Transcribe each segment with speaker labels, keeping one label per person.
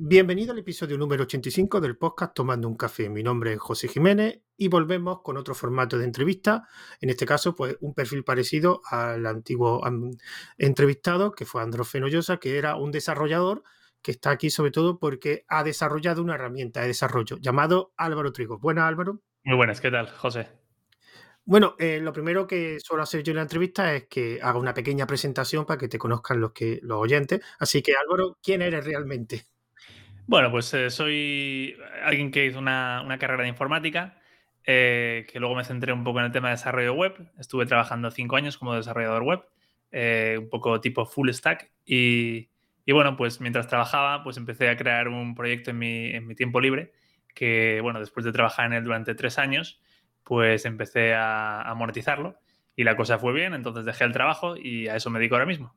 Speaker 1: Bienvenido al episodio número 85 del podcast Tomando un café. Mi nombre es José Jiménez y volvemos con otro formato de entrevista. En este caso, pues un perfil parecido al antiguo entrevistado que fue Andrés Fenollosa, que era un desarrollador que está aquí sobre todo porque ha desarrollado una herramienta de desarrollo llamado Álvaro Trigo. Buenas, Álvaro.
Speaker 2: Muy buenas, ¿qué tal, José?
Speaker 1: Bueno, eh, lo primero que suelo hacer yo en la entrevista es que haga una pequeña presentación para que te conozcan los, que, los oyentes. Así que, Álvaro, ¿quién eres realmente?
Speaker 2: Bueno, pues eh, soy alguien que hizo una, carrera de informática, eh, que luego me centré un poco en el tema de desarrollo web. Estuve trabajando cinco años como desarrollador web, eh, un poco tipo full stack. Y, bueno, pues mientras trabajaba, pues empecé a crear un proyecto en mi, tiempo libre, que bueno, después de trabajar en él durante tres años, pues empecé a, a monetizarlo. Y la cosa fue bien, entonces dejé el trabajo y a eso me dedico ahora mismo.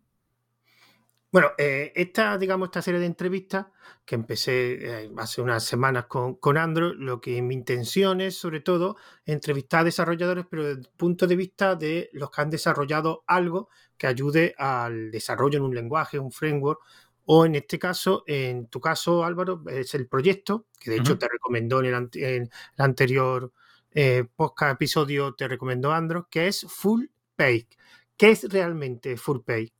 Speaker 1: Bueno, eh, esta, digamos, esta serie de entrevistas que empecé eh, hace unas semanas con, con Android, lo que mi intención es, sobre todo, entrevistar a desarrolladores, pero desde el punto de vista de los que han desarrollado algo que ayude al desarrollo en un lenguaje, un framework, o en este caso, en tu caso, Álvaro, es el proyecto, que de hecho te recomendó en el, anterior eh, podcast episodio, te recomendó Android, que es Full Page. ¿Qué es realmente Full Page?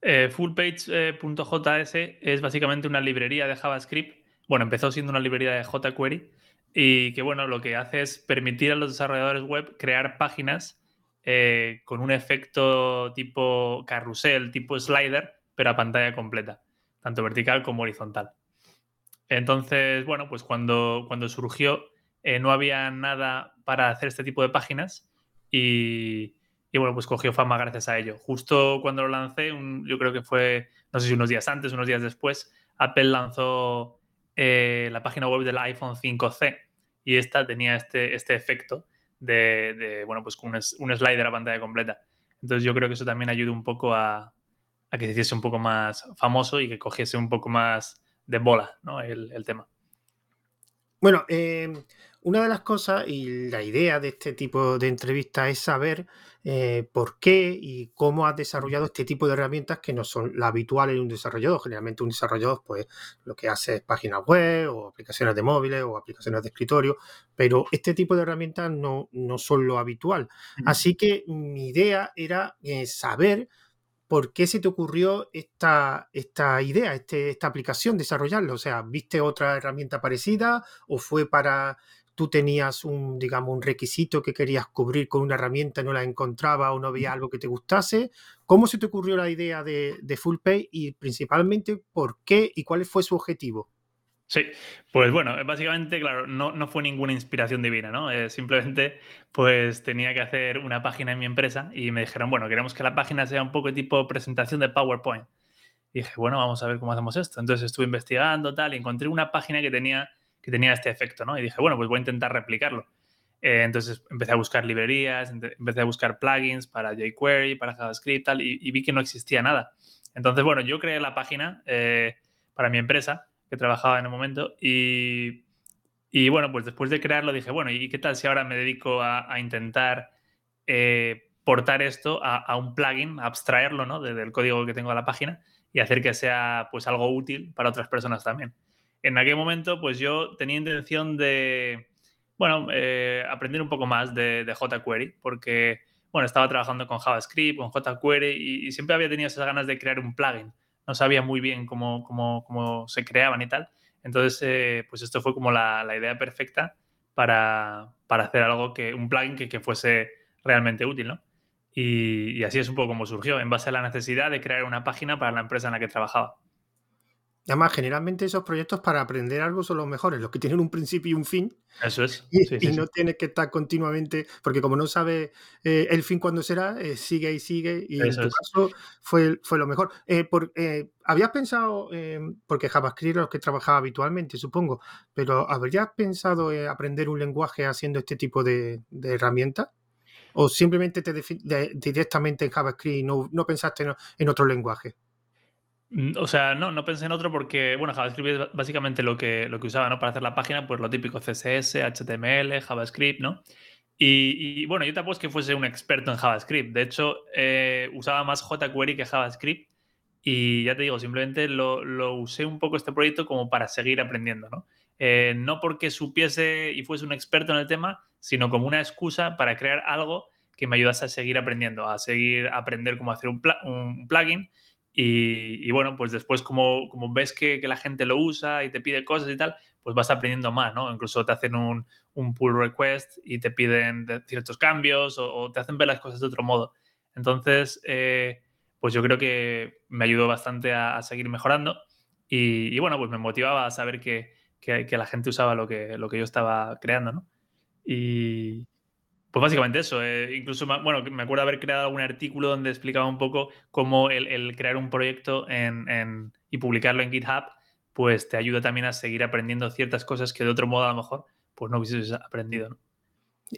Speaker 2: Eh, fullpage.js es básicamente una librería de JavaScript. Bueno, empezó siendo una librería de jQuery y que bueno, lo que hace es permitir a los desarrolladores web crear páginas eh, con un efecto tipo carrusel, tipo slider, pero a pantalla completa, tanto vertical como horizontal. Entonces, bueno, pues cuando, cuando surgió eh, no había nada para hacer este tipo de páginas y, y bueno, pues cogió fama gracias a ello. Justo cuando lo lancé, yo creo que fue, no sé si unos días antes, unos días después, Apple lanzó eh, la página web del iPhone 5C y esta tenía este, este efecto de, bueno, pues con un, slider a pantalla completa. Entonces yo creo que eso también ayuda un poco a, que se hiciese un poco más famoso y que cogiese un poco más de bola ¿no? el, el tema.
Speaker 1: Bueno, eh, una de las cosas y la idea de este tipo de entrevistas es saber eh, por qué y cómo has desarrollado este tipo de herramientas que no son las habituales en un desarrollador. Generalmente un desarrollador pues lo que hace es páginas web o aplicaciones de móviles o aplicaciones de escritorio, pero este tipo de herramientas no, no son lo habitual. Así que mi idea era eh, saber ¿por qué se te ocurrió esta, esta idea, este, esta aplicación, desarrollarlo? O sea, ¿viste otra herramienta parecida o fue para tú tenías un, digamos, un requisito que querías cubrir con una herramienta, no la encontraba o no veía algo que te gustase. ¿Cómo se te ocurrió la idea de, de FullPay y principalmente por qué y cuál fue su objetivo?
Speaker 2: Sí, pues bueno, básicamente, claro, no, no fue ninguna inspiración divina, ¿no? Eh, simplemente, pues tenía que hacer una página en mi empresa y me dijeron, bueno, queremos que la página sea un poco tipo presentación de PowerPoint. Y dije, bueno, vamos a ver cómo hacemos esto. Entonces estuve investigando, tal, y encontré una página que tenía que tenía este efecto, ¿no? Y dije, bueno, pues voy a intentar replicarlo. Eh, entonces empecé a buscar librerías, empecé a buscar plugins para jQuery, para JavaScript, tal, y, vi que no existía nada. Entonces, bueno, yo creé la página eh, para mi empresa, que trabajaba en el momento, y, y, bueno, pues después de crearlo dije, bueno, ¿y qué tal si ahora me dedico a, intentar eh, portar esto a, un plugin, a abstraerlo, ¿no? Desde el código que tengo de la página y hacer que sea, pues, algo útil para otras personas también en aquel momento, pues yo tenía intención de, bueno, eh, aprender un poco más de, jQuery, porque, bueno, estaba trabajando con JavaScript, con jQuery y, siempre había tenido esas ganas de crear un plugin. No sabía muy bien cómo, cómo, cómo se creaban y tal. Entonces, eh, pues esto fue como la, la idea perfecta para, para, hacer algo que, un plugin que, que fuese realmente útil, ¿no? Y, y así es un poco como surgió, en base a la necesidad de crear una página para la empresa en la que trabajaba.
Speaker 1: Además, generalmente esos proyectos para aprender algo son los mejores, los que tienen un principio y un fin.
Speaker 2: Eso es.
Speaker 1: Y, no tienes que estar continuamente, porque como no sabes eh, el fin cuándo será, eh, sigue y sigue. Y en tu caso fue, fue lo mejor. Eh, por, ¿Habías pensado, porque JavaScript es lo que trabajaba habitualmente, supongo, pero ¿habrías pensado aprender un lenguaje haciendo este tipo de, herramientas? ¿O simplemente te directamente en JavaScript y no, no pensaste en otro lenguaje?
Speaker 2: Mm, o sea, no, no pensé en otro porque, bueno, JavaScript es básicamente lo que, lo que usaba, ¿no? Para hacer la página, pues lo típico CSS, HTML, JavaScript, ¿no? Y, bueno, yo tampoco es que fuese un experto en JavaScript. De hecho, eh, usaba más jQuery que JavaScript Y ya te digo, simplemente lo, lo usé un poco este proyecto como para seguir aprendiendo, ¿no? Eh, no porque supiese y fuese un experto en el tema, sino como una excusa para crear algo que me ayudase a seguir aprendiendo, a seguir aprender cómo hacer un, un plugin. Y, bueno, pues después como, como ves que, la gente lo usa y te pide cosas y tal, pues vas aprendiendo más, ¿no? Incluso te hacen un, pull request y te piden ciertos cambios o, te hacen ver las cosas de otro modo. Entonces, eh, pues yo creo que me ayudó bastante a, seguir mejorando y, y, bueno, pues me motivaba a saber que, que, la gente usaba lo que, lo que yo estaba creando, ¿no? Y pues básicamente eso. Eh, incluso, bueno, me acuerdo haber creado algún artículo donde explicaba un poco cómo el, crear un proyecto en, y publicarlo en GitHub, pues te ayuda también a seguir aprendiendo ciertas cosas que de otro modo a lo mejor pues no hubieses aprendido, ¿no?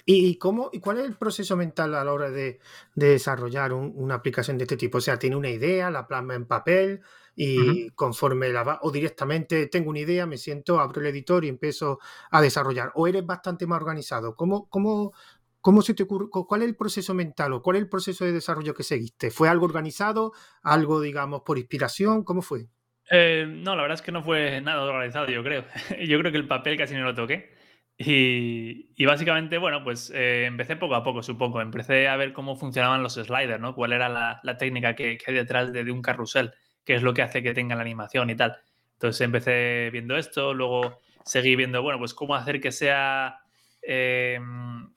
Speaker 1: ¿Y, cómo, y cuál es el proceso mental a la hora de, desarrollar una aplicación de este tipo? O sea, tiene una idea, la plasma en papel, y conforme la va, o directamente tengo una idea, me siento, abro el editor y empiezo a desarrollar, o eres bastante más organizado. ¿Cómo, cómo, cómo se te ocurre, cuál es el proceso mental o cuál es el proceso de desarrollo que seguiste? ¿Fue algo organizado, algo, digamos, por inspiración? ¿Cómo fue?
Speaker 2: Eh, no, la verdad es que no fue nada organizado, yo creo. yo creo que el papel casi no lo toqué. Y, básicamente, bueno, pues eh, empecé poco a poco, supongo. Empecé a ver cómo funcionaban los sliders, ¿no? Cuál era la, técnica que, hay detrás de, de un carrusel qué es lo que hace que tenga la animación y tal. Entonces empecé viendo esto, luego seguí viendo, bueno, pues cómo hacer que sea em,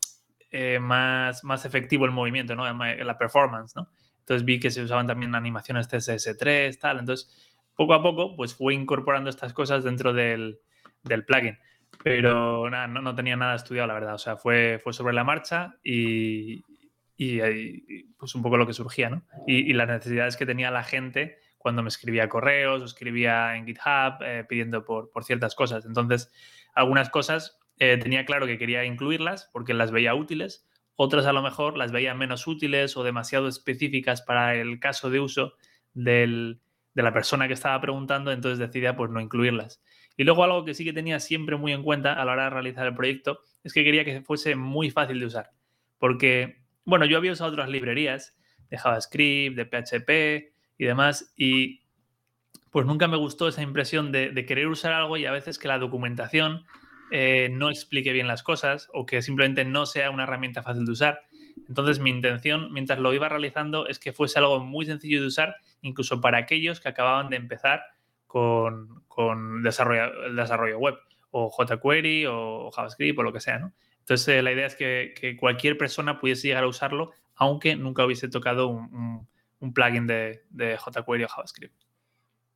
Speaker 2: eh, más, más efectivo el movimiento, ¿no? La performance, ¿no? Entonces vi que se usaban también animaciones CSS3, tal. Entonces, poco a poco, pues fui incorporando estas cosas dentro del, del plugin. Pero nada, no, no, tenía nada estudiado, la verdad. O sea, fue, fue sobre la marcha y, y, pues un poco lo que surgía, ¿no? Y, y, las necesidades que tenía la gente cuando me escribía correos o escribía en GitHub eh, pidiendo por, por, ciertas cosas. Entonces, algunas cosas eh, tenía claro que quería incluirlas porque las veía útiles, otras a lo mejor las veía menos útiles o demasiado específicas para el caso de uso de la persona que estaba preguntando, entonces decidía pues no incluirlas. Y luego algo que sí que tenía siempre muy en cuenta a la hora de realizar el proyecto es que quería que fuese muy fácil de usar. Porque, bueno, yo había usado otras librerías de JavaScript, de PHP, y demás. Y pues nunca me gustó esa impresión de, querer usar algo y a veces que la documentación eh, no explique bien las cosas o que simplemente no sea una herramienta fácil de usar. Entonces mi intención mientras lo iba realizando es que fuese algo muy sencillo de usar, incluso para aquellos que acababan de empezar con, desarrollo, el desarrollo web o jQuery o JavaScript o lo que sea. Entonces eh, la idea es que, cualquier persona pudiese llegar a usarlo aunque nunca hubiese tocado un un plugin de, de jQuery o JavaScript.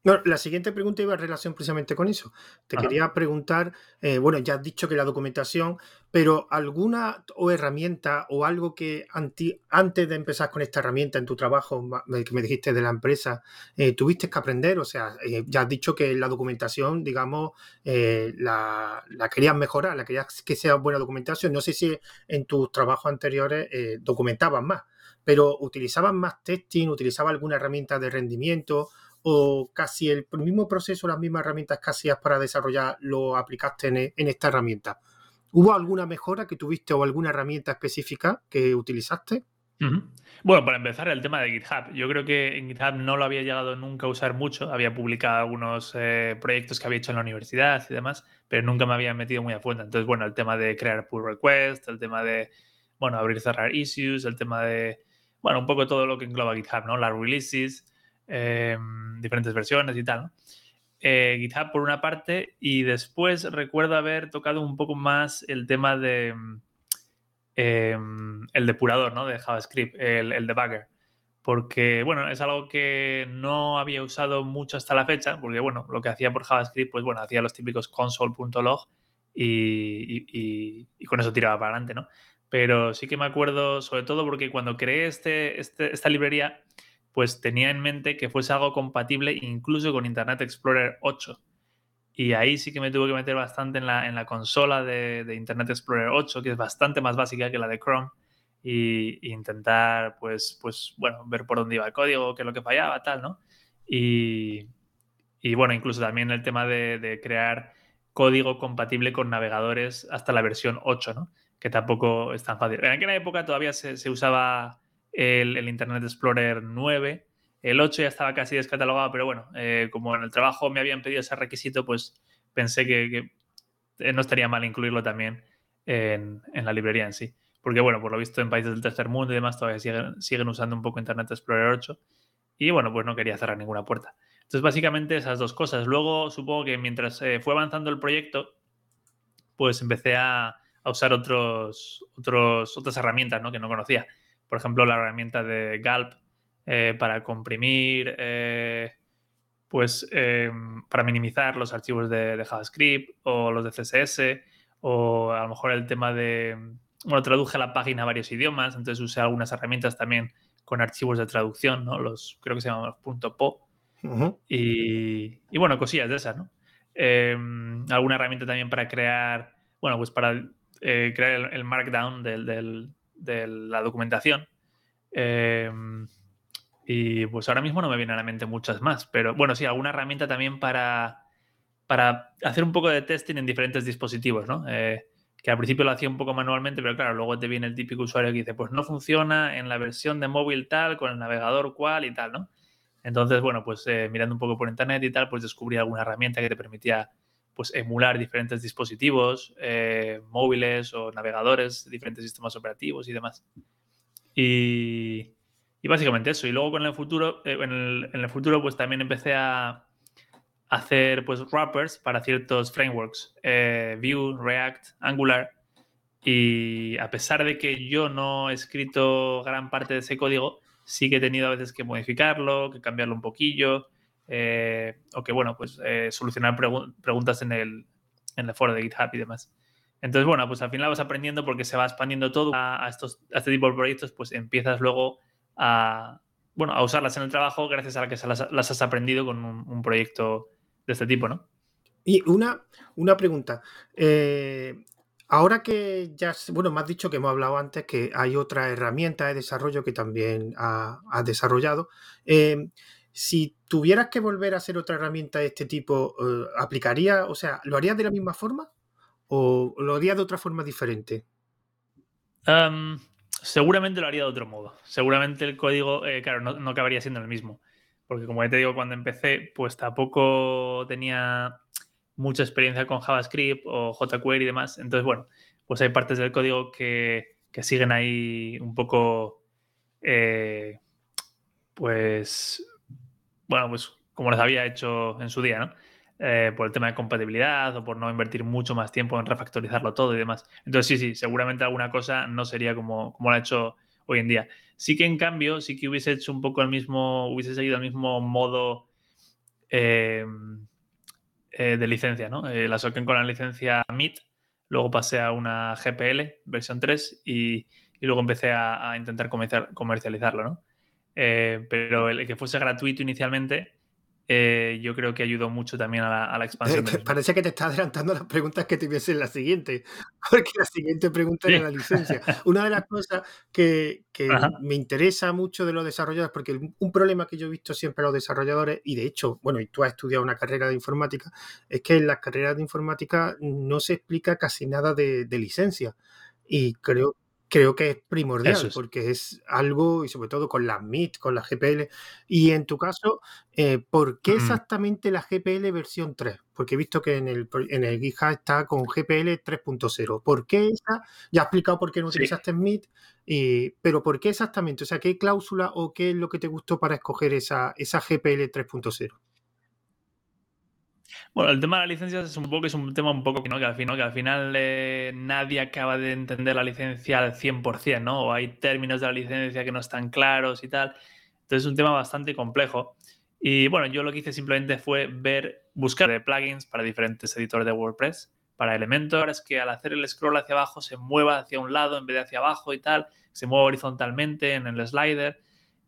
Speaker 1: La siguiente pregunta iba en relación precisamente con eso. Te quería preguntar, eh, bueno, ya has dicho que la documentación, pero alguna o herramienta o algo que antes de empezar con esta herramienta en tu trabajo, que me dijiste de la empresa, eh, tuviste que aprender, o sea, eh, ya has dicho que la documentación, digamos, la, la, querías mejorar, la querías que sea buena documentación. No sé si en tus trabajos anteriores documentaban más pero utilizaban más testing, utilizaban alguna herramienta de rendimiento o casi el mismo proceso, las mismas herramientas que hacías para desarrollar, lo aplicaste en, esta herramienta. ¿Hubo alguna mejora que tuviste o alguna herramienta específica que utilizaste?
Speaker 2: Bueno, para empezar, el tema de GitHub. Yo creo que en GitHub no lo había llegado nunca a usar mucho. Había publicado algunos eh, proyectos que había hecho en la universidad y demás, pero nunca me había metido muy a fondo. Entonces, bueno, el tema de crear pull requests, el tema de, bueno, abrir cerrar issues, el tema de bueno, un poco todo lo que engloba GitHub, ¿no? Las releases, em, diferentes versiones y tal, eh, GitHub por una parte y después recuerdo haber tocado un poco más el tema de em, el depurador, ¿no? De JavaScript, el, el debugger. Porque, bueno, es algo que no había usado mucho hasta la fecha, porque, bueno, lo que hacía por JavaScript, pues, bueno, hacía los típicos console.log y, y, y, con eso tiraba para adelante, ¿no? pero sí que me acuerdo, sobre todo porque cuando creé este, este, esta librería, pues tenía en mente que fuese algo compatible incluso con Internet Explorer 8. Y ahí sí que me tuve que meter bastante en la, en la consola de, Internet Explorer 8, que es bastante más básica que la de Chrome, y, intentar, pues, pues, bueno, ver por dónde iba el código, qué es lo que fallaba, tal, ¿no? Y, y bueno, incluso también el tema de, de crear código compatible con navegadores hasta la versión 8, ¿no? que tampoco es tan fácil. En aquella época todavía se, usaba el, Internet Explorer 9 El 8 ya estaba casi descatalogado, pero bueno, eh, como en el trabajo me habían pedido ese requisito, pues pensé que, eh, no estaría mal incluirlo también en, la librería en sí. Porque bueno, por lo visto en países del tercer mundo y demás todavía siguen, usando un poco Internet Explorer 8. Y bueno, pues no quería cerrar ninguna puerta. Entonces, básicamente esas dos cosas. Luego, supongo que mientras eh, fue avanzando el proyecto, pues empecé a, usar otros, otras herramientas ¿no? que no conocía. Por ejemplo, la herramienta de Gulp eh, para comprimir, eh, pues para minimizar los archivos de, de, JavaScript o los de CSS, o a lo mejor el tema de, bueno, traduje la página a varios idiomas, entonces usé algunas herramientas también con archivos de traducción, ¿no? Los, creo que se llaman los .po y, bueno, cosillas de esas, ¿no? Em, alguna herramienta también para crear, bueno, pues para eh, crear el, markdown de la documentación. Em, y pues ahora mismo no me vienen a la mente muchas más, pero bueno, sí, alguna herramienta también para, para hacer un poco de testing en diferentes dispositivos, ¿no? Eh, que al principio lo hacía un poco manualmente, pero claro, luego te viene el típico usuario que dice, pues no funciona en la versión de móvil tal, con el navegador cual y tal, ¿no? Entonces, bueno, pues eh, mirando un poco por internet y tal, pues descubrí alguna herramienta que te permitía pues emular diferentes dispositivos, eh, móviles o navegadores, diferentes sistemas operativos y demás. Y, básicamente eso. Y luego con el futuro, eh, en, el, futuro, pues también empecé a hacer pues wrappers para ciertos frameworks, Vue, React, Angular. Y a pesar de que yo no he escrito gran parte de ese código, sí que he tenido a veces que modificarlo, que cambiarlo un poquillo, eh, o que, bueno, pues eh, solucionar preguntas en el, en el foro de GitHub y demás. Entonces, bueno, pues al final vas aprendiendo porque se va expandiendo todo a, estos, a este tipo de proyectos, pues empiezas luego a, bueno, a usarlas en el trabajo gracias a la que las, has aprendido con un, proyecto de este tipo, ¿no?
Speaker 1: Y una, una pregunta. Eh, Ahora que ya, bueno, me has dicho que hemos hablado antes que hay otra herramienta de desarrollo que también has desarrollado. Em, si tuvieras que volver a hacer otra herramienta de este tipo, eh, ¿aplicaría, o sea, lo harías de la misma forma o lo harías de otra forma diferente?
Speaker 2: seguramente lo haría de otro modo. Seguramente el código, eh, claro, no, acabaría siendo el mismo. Porque como ya te digo, cuando empecé, pues tampoco tenía mucha experiencia con JavaScript o jQuery y demás. Entonces, bueno, pues hay partes del código que, siguen ahí un poco, eh, pues, bueno, pues como les había hecho en su día, ¿no? Eh, por el tema de compatibilidad o por no invertir mucho más tiempo en refactorizarlo todo y demás. Entonces, sí, sí, seguramente alguna cosa no sería como, como lo ha hecho hoy en día. Sí que en cambio, sí que hubiese hecho un poco el mismo, hubiese seguido el mismo modo eh, eh, de licencia, ¿no? Eh, la saqué con la licencia MIT, luego pasé a una GPL, versión 3, y, luego empecé a, intentar comercializarlo, ¿no? Eh, pero el que fuese gratuito inicialmente eh, yo creo que ayudó mucho también a la, expansión.
Speaker 1: Parece que te está adelantando las preguntas que tuviese en la siguiente, porque la siguiente pregunta era la licencia. Una de las cosas que, me interesa mucho de los desarrolladores, porque un problema que yo he visto siempre a los desarrolladores, y de hecho, bueno, y tú has estudiado una carrera de informática, es que en las carreras de informática no se explica casi nada de, de licencia. Y creo, creo que es primordial porque es algo, y sobre todo con las MIT, con la GPL. Y en tu caso, eh, ¿por qué exactamente la GPL versión 3? Porque he visto que en el, en el GitHub está con GPL 3.0. ¿Por qué esa? Ya he explicado por qué no utilizaste MIT, pero ¿por qué exactamente? O sea, ¿qué cláusula o qué es lo que te gustó para escoger esa, esa GPL 3.0?
Speaker 2: Bueno, el tema de las licencias es un poco es un tema un poco que al final, que al final eh, nadie acaba de entender la licencia al 100%, ¿no? O hay términos de la licencia que no están claros y tal. Entonces es un tema bastante complejo. Y bueno, yo lo que hice simplemente fue ver, buscar de plugins para diferentes editores de WordPress, para Elementor, es que al hacer el scroll hacia abajo se mueva hacia un lado en vez de hacia abajo y tal, se mueva horizontalmente en el slider.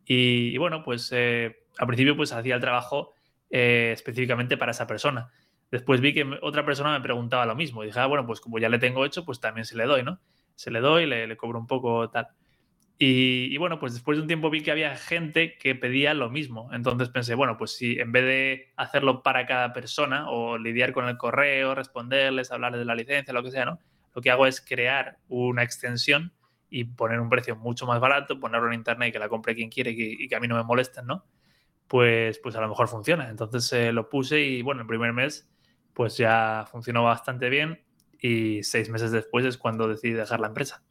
Speaker 2: Y, bueno, pues eh, al principio pues hacía el trabajo eh, específicamente para esa persona. Después vi que otra persona me preguntaba lo mismo y dije, ah, bueno, pues como ya le tengo hecho, pues también se le doy, ¿no? Se le doy, le, le cobro un poco tal. Y, bueno, pues después de un tiempo vi que había gente que pedía lo mismo. Entonces pensé, bueno, pues si en vez de hacerlo para cada persona o lidiar con el correo, responderles, hablarles de la licencia, lo que sea, ¿no? Lo que hago es crear una extensión y poner un precio mucho más barato, ponerlo en internet y que la compre quien quiere y que, y que a mí no me molesten, ¿no? Pues, pues a lo mejor funciona. Entonces eh, lo puse y bueno, el primer mes pues ya funcionó bastante bien y seis meses después es cuando decidí dejar la empresa.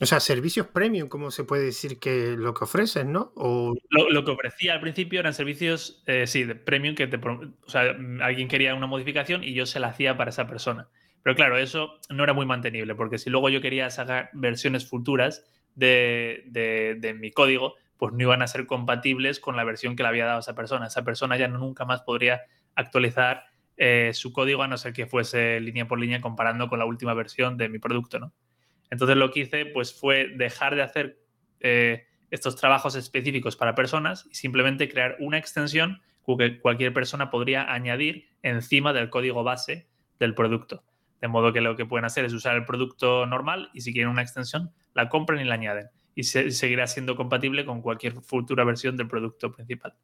Speaker 1: O sea, servicios premium, como se puede decir que lo que ofrecen, ¿no? O...
Speaker 2: Lo, que ofrecía al principio eran servicios, eh, sí, de premium, que te, o sea, alguien quería una modificación y yo se la hacía para esa persona. Pero claro, eso no era muy mantenible, porque si luego yo quería sacar versiones futuras de, de, mi código, pues no iban a ser compatibles con la versión que le había dado esa persona. Esa persona ya nunca más podría actualizar eh, su código a no ser que fuese línea por línea comparando con la última versión de mi producto, ¿no? Entonces lo que hice pues, fue dejar de hacer eh, estos trabajos específicos para personas y simplemente crear una extensión que cualquier persona podría añadir encima del código base del producto. De modo que lo que pueden hacer es usar el producto normal y si quieren una extensión, la compran y la añaden. Y seguirá siendo compatible con cualquier futura versión del producto principal.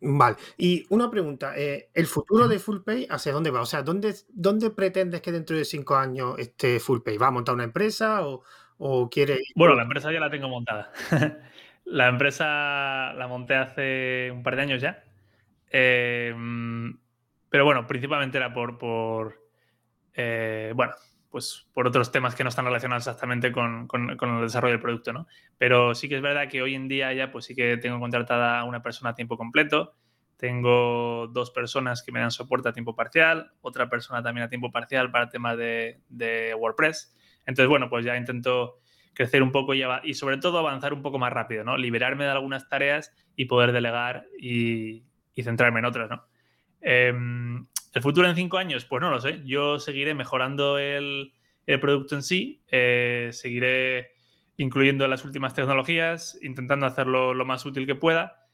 Speaker 1: Vale. Y una pregunta, eh, ¿el futuro de FullPay hacia dónde va? O sea, ¿dónde, ¿dónde pretendes que dentro de cinco años esté FullPay? ¿Va a montar una empresa o, o quiere...?
Speaker 2: Bueno, la empresa ya la tengo montada. la empresa la monté hace un par de años ya. Em, pero bueno, principalmente era por, por eh, bueno, pues por otros temas que no están relacionados exactamente con, con, el desarrollo del producto, ¿no? Pero sí que es verdad que hoy en día ya pues sí que tengo contratada a una persona a tiempo completo, tengo dos personas que me dan soporte a tiempo parcial, otra persona también a tiempo parcial para temas de, de WordPress. Entonces, bueno, pues ya intento crecer un poco y, y, sobre todo avanzar un poco más rápido, ¿no? Liberarme de algunas tareas y poder delegar y, y centrarme en otras, ¿no? Eh, ¿El futuro en cinco años? Pues no lo sé. Yo seguiré mejorando el, producto en sí, eh, seguiré incluyendo las últimas tecnologías, intentando hacerlo lo más útil que pueda.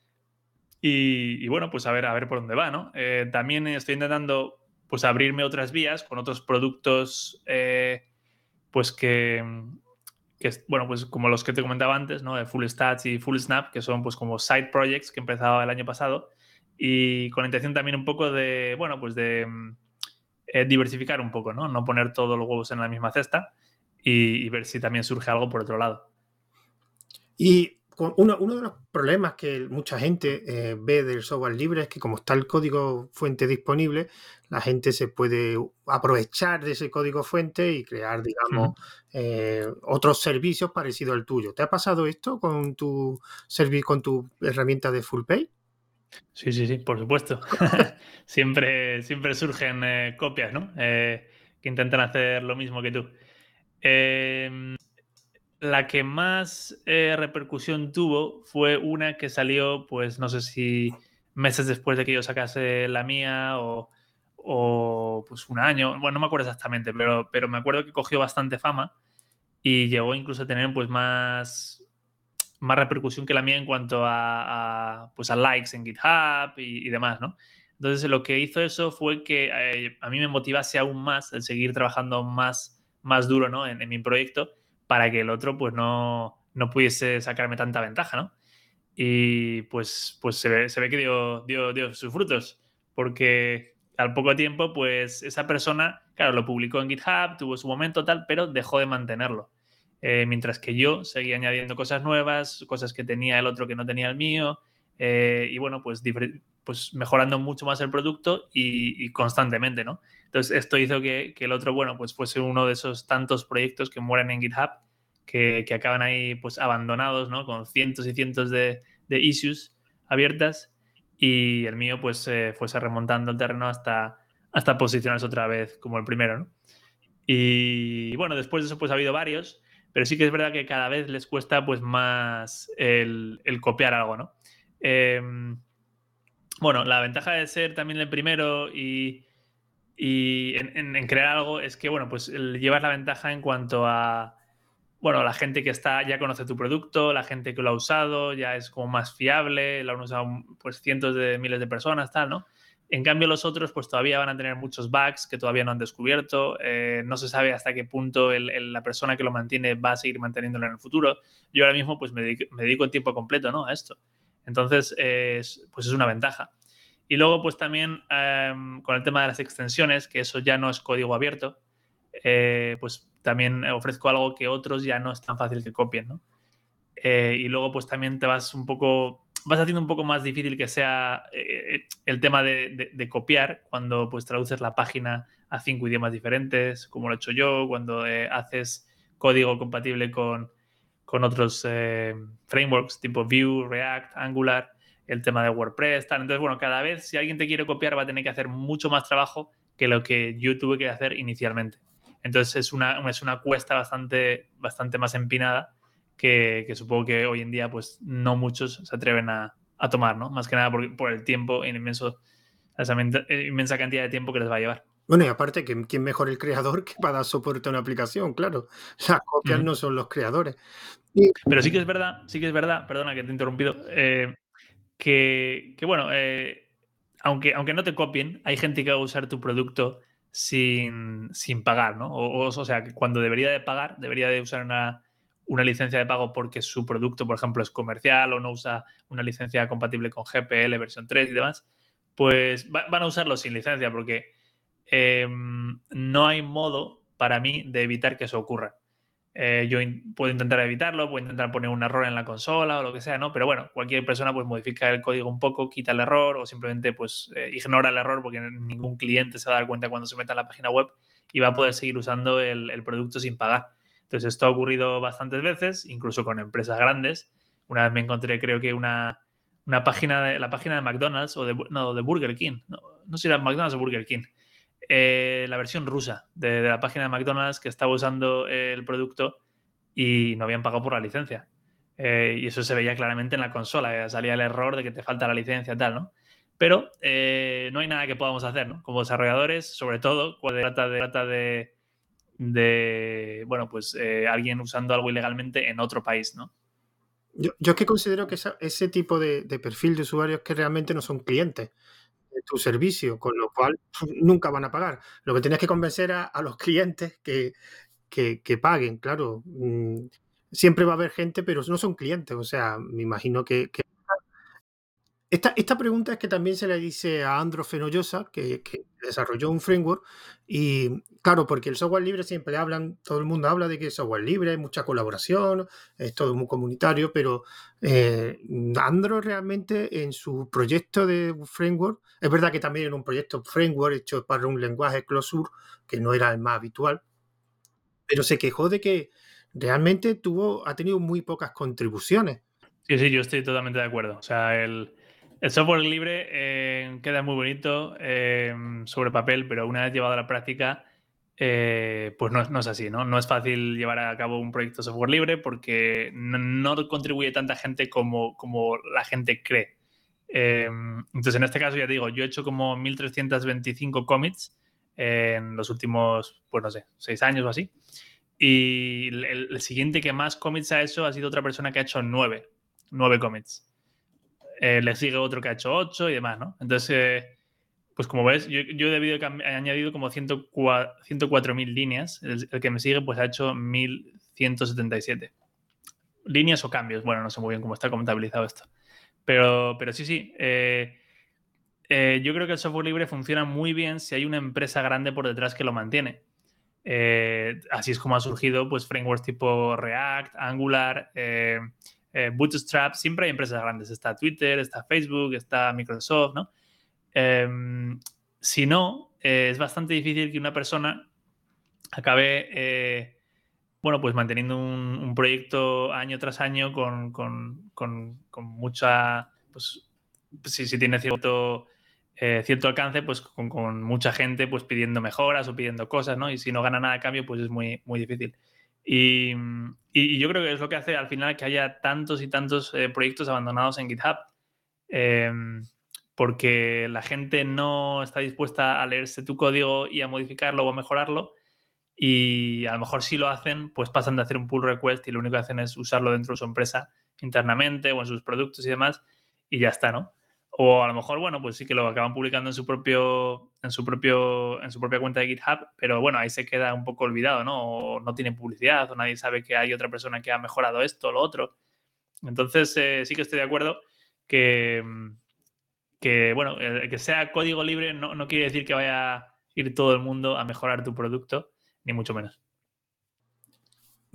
Speaker 2: Y, bueno, pues a ver, a ver por dónde va, ¿no? Eh, también estoy intentando pues abrirme otras vías con otros productos eh, pues que, bueno, pues como los que te comentaba antes, ¿no? De Full Stats y Full Snap, que son pues como side projects que empezaba el año pasado y con la intención también un poco de, bueno, pues de mm, eh, diversificar un poco, ¿no? No poner todos los huevos en la misma cesta y, ver si también surge algo por otro lado.
Speaker 1: Y uno, uno de los problemas que mucha gente eh, ve del software libre es que como está el código fuente disponible, la gente se puede aprovechar de ese código fuente y crear, digamos, eh, otros servicios parecidos al tuyo. ¿Te ha pasado esto con tu, con tu herramienta de FullPay?
Speaker 2: Sí, sí, sí, por supuesto. siempre, siempre surgen eh, copias, ¿no? Eh, que intentan hacer lo mismo que tú. Em, la que más eh, repercusión tuvo fue una que salió, pues no sé si meses después de que yo sacase la mía o, o pues un año, bueno, no me acuerdo exactamente, pero, pero me acuerdo que cogió bastante fama y llegó incluso a tener pues más, más repercusión que la mía en cuanto a, pues a likes en GitHub y, demás, ¿no? Entonces lo que hizo eso fue que eh, a mí me motivase aún más el seguir trabajando más, más duro ¿no? en, mi proyecto para que el otro pues no, no pudiese sacarme tanta ventaja, ¿no? Y pues, pues se, ve, se ve que dio, dio, dio sus frutos, porque al poco tiempo pues esa persona, claro, lo publicó en GitHub, tuvo su momento tal, pero dejó de mantenerlo. Eh, mientras que yo seguía añadiendo cosas nuevas, cosas que tenía el otro que no tenía el mío, eh, y bueno, pues, pues mejorando mucho más el producto y, constantemente, ¿no? Entonces, esto hizo que, el otro, bueno, pues fuese uno de esos tantos proyectos que mueren en GitHub, que, acaban ahí, pues, abandonados, ¿no? Con cientos y cientos de, issues abiertas, y el mío, pues, fuese remontando el terreno hasta, hasta posicionarse otra vez como el primero, ¿no? Y bueno, después de eso, pues ha habido varios. Pero sí que es verdad que cada vez les cuesta pues más el, copiar algo, ¿no? Em, bueno, la ventaja de ser también el primero y, en, crear algo es que, bueno, pues llevas la ventaja en cuanto a, bueno, la gente que está, ya conoce tu producto, la gente que lo ha usado, ya es como más fiable, lo han usado pues cientos de miles de personas, tal, ¿no? En cambio, los otros, pues todavía van a tener muchos bugs que todavía no han descubierto. Eh, no se sabe hasta qué punto la persona que lo mantiene va a seguir manteniéndolo en el futuro. Yo ahora mismo, pues me dedico, en tiempo completo ¿no? a esto. Entonces, pues es una ventaja. Y luego, pues también em, con el tema de las extensiones, que eso ya no es código abierto, eh, pues también ofrezco algo que otros ya no es tan fácil que copien, ¿no? Eh, y luego, pues también te vas un poco vas haciendo un poco más difícil que sea eh, el tema de, copiar cuando pues traduces la página a cinco idiomas diferentes, como lo he hecho yo, cuando haces código compatible con, con otros frameworks tipo Vue, React, Angular, el tema de WordPress, tal. Entonces, bueno, cada vez si alguien te quiere copiar va a tener que hacer mucho más trabajo que lo que yo tuve que hacer inicialmente. Entonces es una, es una cuesta bastante, bastante más empinada que, supongo que hoy en día pues no muchos se atreven a, tomar, ¿no? Más que nada por, por el tiempo inmenso, esa inmensa cantidad de tiempo que les va a llevar.
Speaker 1: Bueno, y aparte, ¿quién mejor el creador que para dar soporte a una aplicación? Claro, las copias no son los creadores.
Speaker 2: Pero sí que es verdad, sí que es verdad, perdona que te he interrumpido, eh, que, bueno, eh, aunque, aunque no te copien, hay gente que va a usar tu producto sin, pagar, ¿no? O, sea, que cuando debería de pagar, debería de usar una, licencia de pago porque su producto, por ejemplo, es comercial o no usa una licencia compatible con GPL versión 3 y demás, pues van a usarlo sin licencia porque em, no hay modo para mí de evitar que eso ocurra. Eh, yo puedo intentar evitarlo, puedo intentar poner un error en la consola o lo que sea, ¿no? Pero bueno, cualquier persona pues modifica el código un poco, quita el error o simplemente pues eh, ignora el error porque ningún cliente se va a dar cuenta cuando se meta en la página web y va a poder seguir usando el, producto sin pagar. Entonces esto ha ocurrido bastantes veces, incluso con empresas grandes. Una vez me encontré creo que una, página de la página de McDonald's o de, no, de Burger King, no, sé si era McDonald's o Burger King, eh, la versión rusa de, la página de McDonald's que estaba usando el producto y no habían pagado por la licencia. Eh, y eso se veía claramente en la consola, eh, salía el error de que te falta la licencia y tal, ¿no? Pero no hay nada que podamos hacer, ¿no? Como desarrolladores, sobre todo cuando trata de, trata de, de bueno, pues alguien usando algo ilegalmente en otro país, ¿no?
Speaker 1: Yo, yo es que considero que ese tipo de, de, perfil de usuarios que realmente no son clientes tu servicio, con lo cual nunca van a pagar. Lo que tienes que convencer a, los clientes que, que, paguen, claro. Mm, siempre va a haber gente, pero no son clientes. O sea, me imagino que, esta, esta, pregunta es que también se le dice a Andro Fenollosa, que, que, desarrolló un framework, y claro, porque el software libre siempre hablan, todo el mundo habla de que es software libre, hay mucha colaboración, es todo muy comunitario, pero eh, Andro realmente en su proyecto de framework, es verdad que también era un proyecto framework hecho para un lenguaje closure, que no era el más habitual, pero se quejó de que realmente tuvo, ha tenido muy pocas contribuciones.
Speaker 2: Sí, sí, yo estoy totalmente de acuerdo. O sea, el software libre eh, queda muy bonito eh, sobre papel, pero una vez llevado a la práctica, eh, pues no, es así, ¿no? No es fácil llevar a cabo un proyecto software libre porque no, contribuye tanta gente como, como la gente cree. entonces, en este caso, ya digo, yo he hecho como 1325 commits en los últimos, pues no sé, seis años o así. Y el, el siguiente que más commits ha hecho ha sido otra persona que ha hecho nueve, nueve commits. Eh, le sigue otro que ha hecho 8 y demás, ¿no? Entonces, eh, pues como ves, yo, yo he, debido, he añadido como 104.000 líneas. El, que me sigue, pues ha hecho 1.177. Líneas o cambios. Bueno, no sé muy bien cómo está contabilizado esto. Pero, pero sí, sí. Eh, yo creo que el software libre funciona muy bien si hay una empresa grande por detrás que lo mantiene. así es como ha surgido pues, frameworks tipo React, Angular, Bootstrap, siempre hay empresas grandes. Está Twitter, está Facebook, está Microsoft, ¿no? Em, si no, eh, es bastante difícil que una persona acabe, eh, bueno, pues manteniendo un, proyecto año tras año con, mucha, pues, si, tiene cierto, cierto alcance, pues con, mucha gente pues pidiendo mejoras o pidiendo cosas, ¿no? Y si no gana nada a cambio, pues es muy, muy difícil. Y, yo creo que es lo que hace al final que haya tantos y tantos eh, proyectos abandonados en GitHub. Em, porque la gente no está dispuesta a leerse tu código y a modificarlo o a mejorarlo. Y a lo mejor si lo hacen, pues pasan de hacer un pull request y lo único que hacen es usarlo dentro de su empresa internamente o en sus productos y demás. Y ya está, ¿no? O a lo mejor, bueno, pues sí que lo acaban publicando en su propio, en su propio, en su propia cuenta de GitHub, pero bueno, ahí se queda un poco olvidado, ¿no? O no tiene publicidad, o nadie sabe que hay otra persona que ha mejorado esto o lo otro. Entonces, eh, sí que estoy de acuerdo que, que bueno, que sea código libre no, no quiere decir que vaya a ir todo el mundo a mejorar tu producto, ni mucho menos.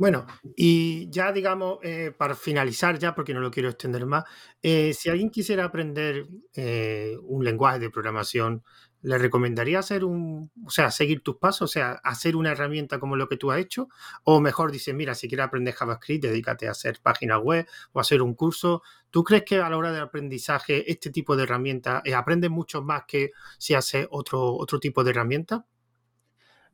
Speaker 1: Bueno, y ya digamos, eh, para finalizar ya, porque no lo quiero extender más, eh, si alguien quisiera aprender eh, un lenguaje de programación, ¿le recomendaría hacer un, o sea, seguir tus pasos, o sea, hacer una herramienta como lo que tú has hecho? O mejor dices, mira, si quieres aprender JavaScript, dedícate a hacer páginas web o hacer un curso. ¿Tú crees que a la hora del aprendizaje este tipo de herramientas aprendes mucho más que si haces otro, otro tipo de herramienta?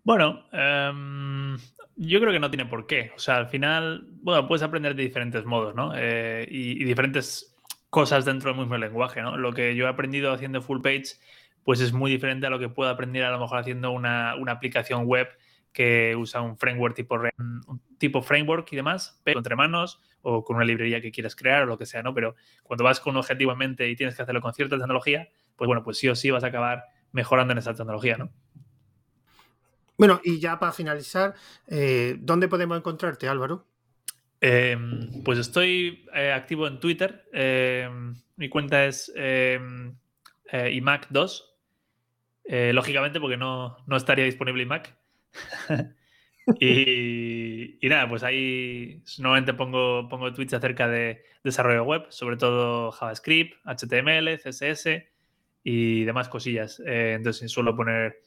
Speaker 2: Bueno, em, yo creo que no tiene por qué. O sea, al final, bueno, puedes aprender de diferentes modos, ¿no? Eh, y, diferentes cosas dentro del mismo lenguaje, ¿no? Lo que yo he aprendido haciendo full page, pues es muy diferente a lo que puedo aprender a lo mejor haciendo una, aplicación web que usa un framework tipo, un tipo framework y demás, pero entre manos o con una librería que quieras crear o lo que sea, ¿no? Pero cuando vas con un objetivo en mente y tienes que hacerlo con cierta tecnología, pues bueno, pues sí o sí vas a acabar mejorando en esa tecnología, ¿no?
Speaker 1: Bueno, y ya para finalizar, eh, ¿dónde podemos encontrarte, Álvaro?
Speaker 2: Em, pues estoy eh, activo en Twitter. Em, mi cuenta es em, eh, iMac2. lógicamente, porque no, estaría disponible iMac. y, y, nada, pues ahí normalmente pongo, pongo tweets acerca de desarrollo web, sobre todo JavaScript, HTML, CSS y demás cosillas. entonces suelo poner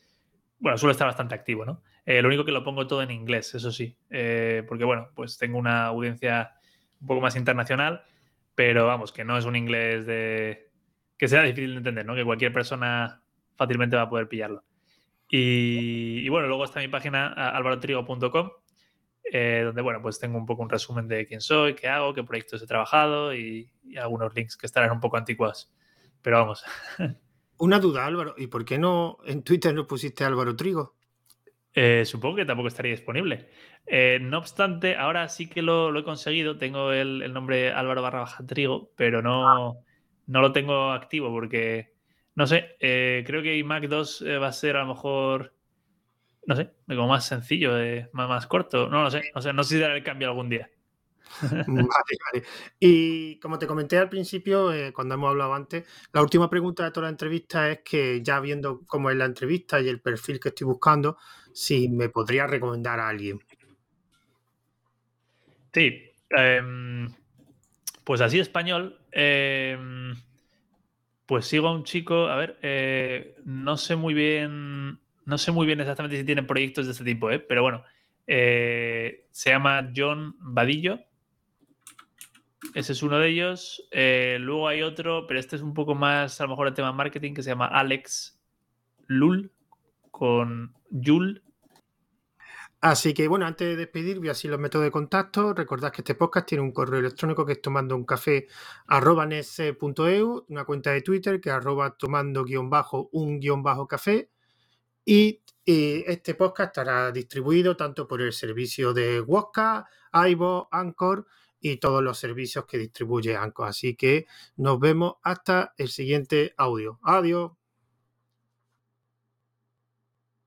Speaker 2: bueno, suele estar bastante activo, ¿no? Eh, lo único que lo pongo todo en inglés, eso sí, eh, porque bueno, pues tengo una audiencia un poco más internacional, pero vamos, que no es un inglés de que sea difícil de entender, ¿no? Que cualquier persona fácilmente va a poder pillarlo. Y, bueno, luego está mi página alvarotrigo.com, eh, donde bueno, pues tengo un poco un resumen de quién soy, qué hago, qué proyectos he trabajado y, y algunos links que estarán un poco antiguos. Pero vamos.
Speaker 1: Una duda, Álvaro, ¿y por qué no en Twitter no pusiste Álvaro Trigo?
Speaker 2: Eh, supongo que tampoco estaría disponible. Eh, no obstante, ahora sí que lo, he conseguido. Tengo el, nombre Álvaro barra baja Trigo, pero no, no lo tengo activo porque, no sé, eh, creo que iMac 2 va a ser a lo mejor, no sé, como más sencillo, más, más corto. No lo sé, no sé, no sé si dará el cambio algún día.
Speaker 1: Vale, vale. Y como te comenté al principio, eh, cuando hemos hablado antes, la última pregunta de toda la entrevista es que ya viendo cómo es la entrevista y el perfil que estoy buscando, si me podría recomendar a alguien.
Speaker 2: Sí, em, pues así español, em, pues sigo a un chico, a ver, eh, no sé muy bien, no sé muy bien exactamente si tiene proyectos de este tipo, ¿eh? pero bueno, se llama John Vadillo ese es uno de ellos. Eh, luego hay otro, pero este es un poco más, a lo mejor, el tema marketing, que se llama Alex Lul, con Yul.
Speaker 1: Así que bueno, antes de despedir, voy a decir los métodos de contacto. Recordad que este podcast tiene un correo electrónico que es tomando un café una cuenta de Twitter que es arroba tomando guion bajo un guion bajo café. Y, este podcast estará distribuido tanto por el servicio de Wosca, iVoox, Anchor y todos los servicios que distribuye Anco. Así que nos vemos hasta el siguiente audio. Adiós.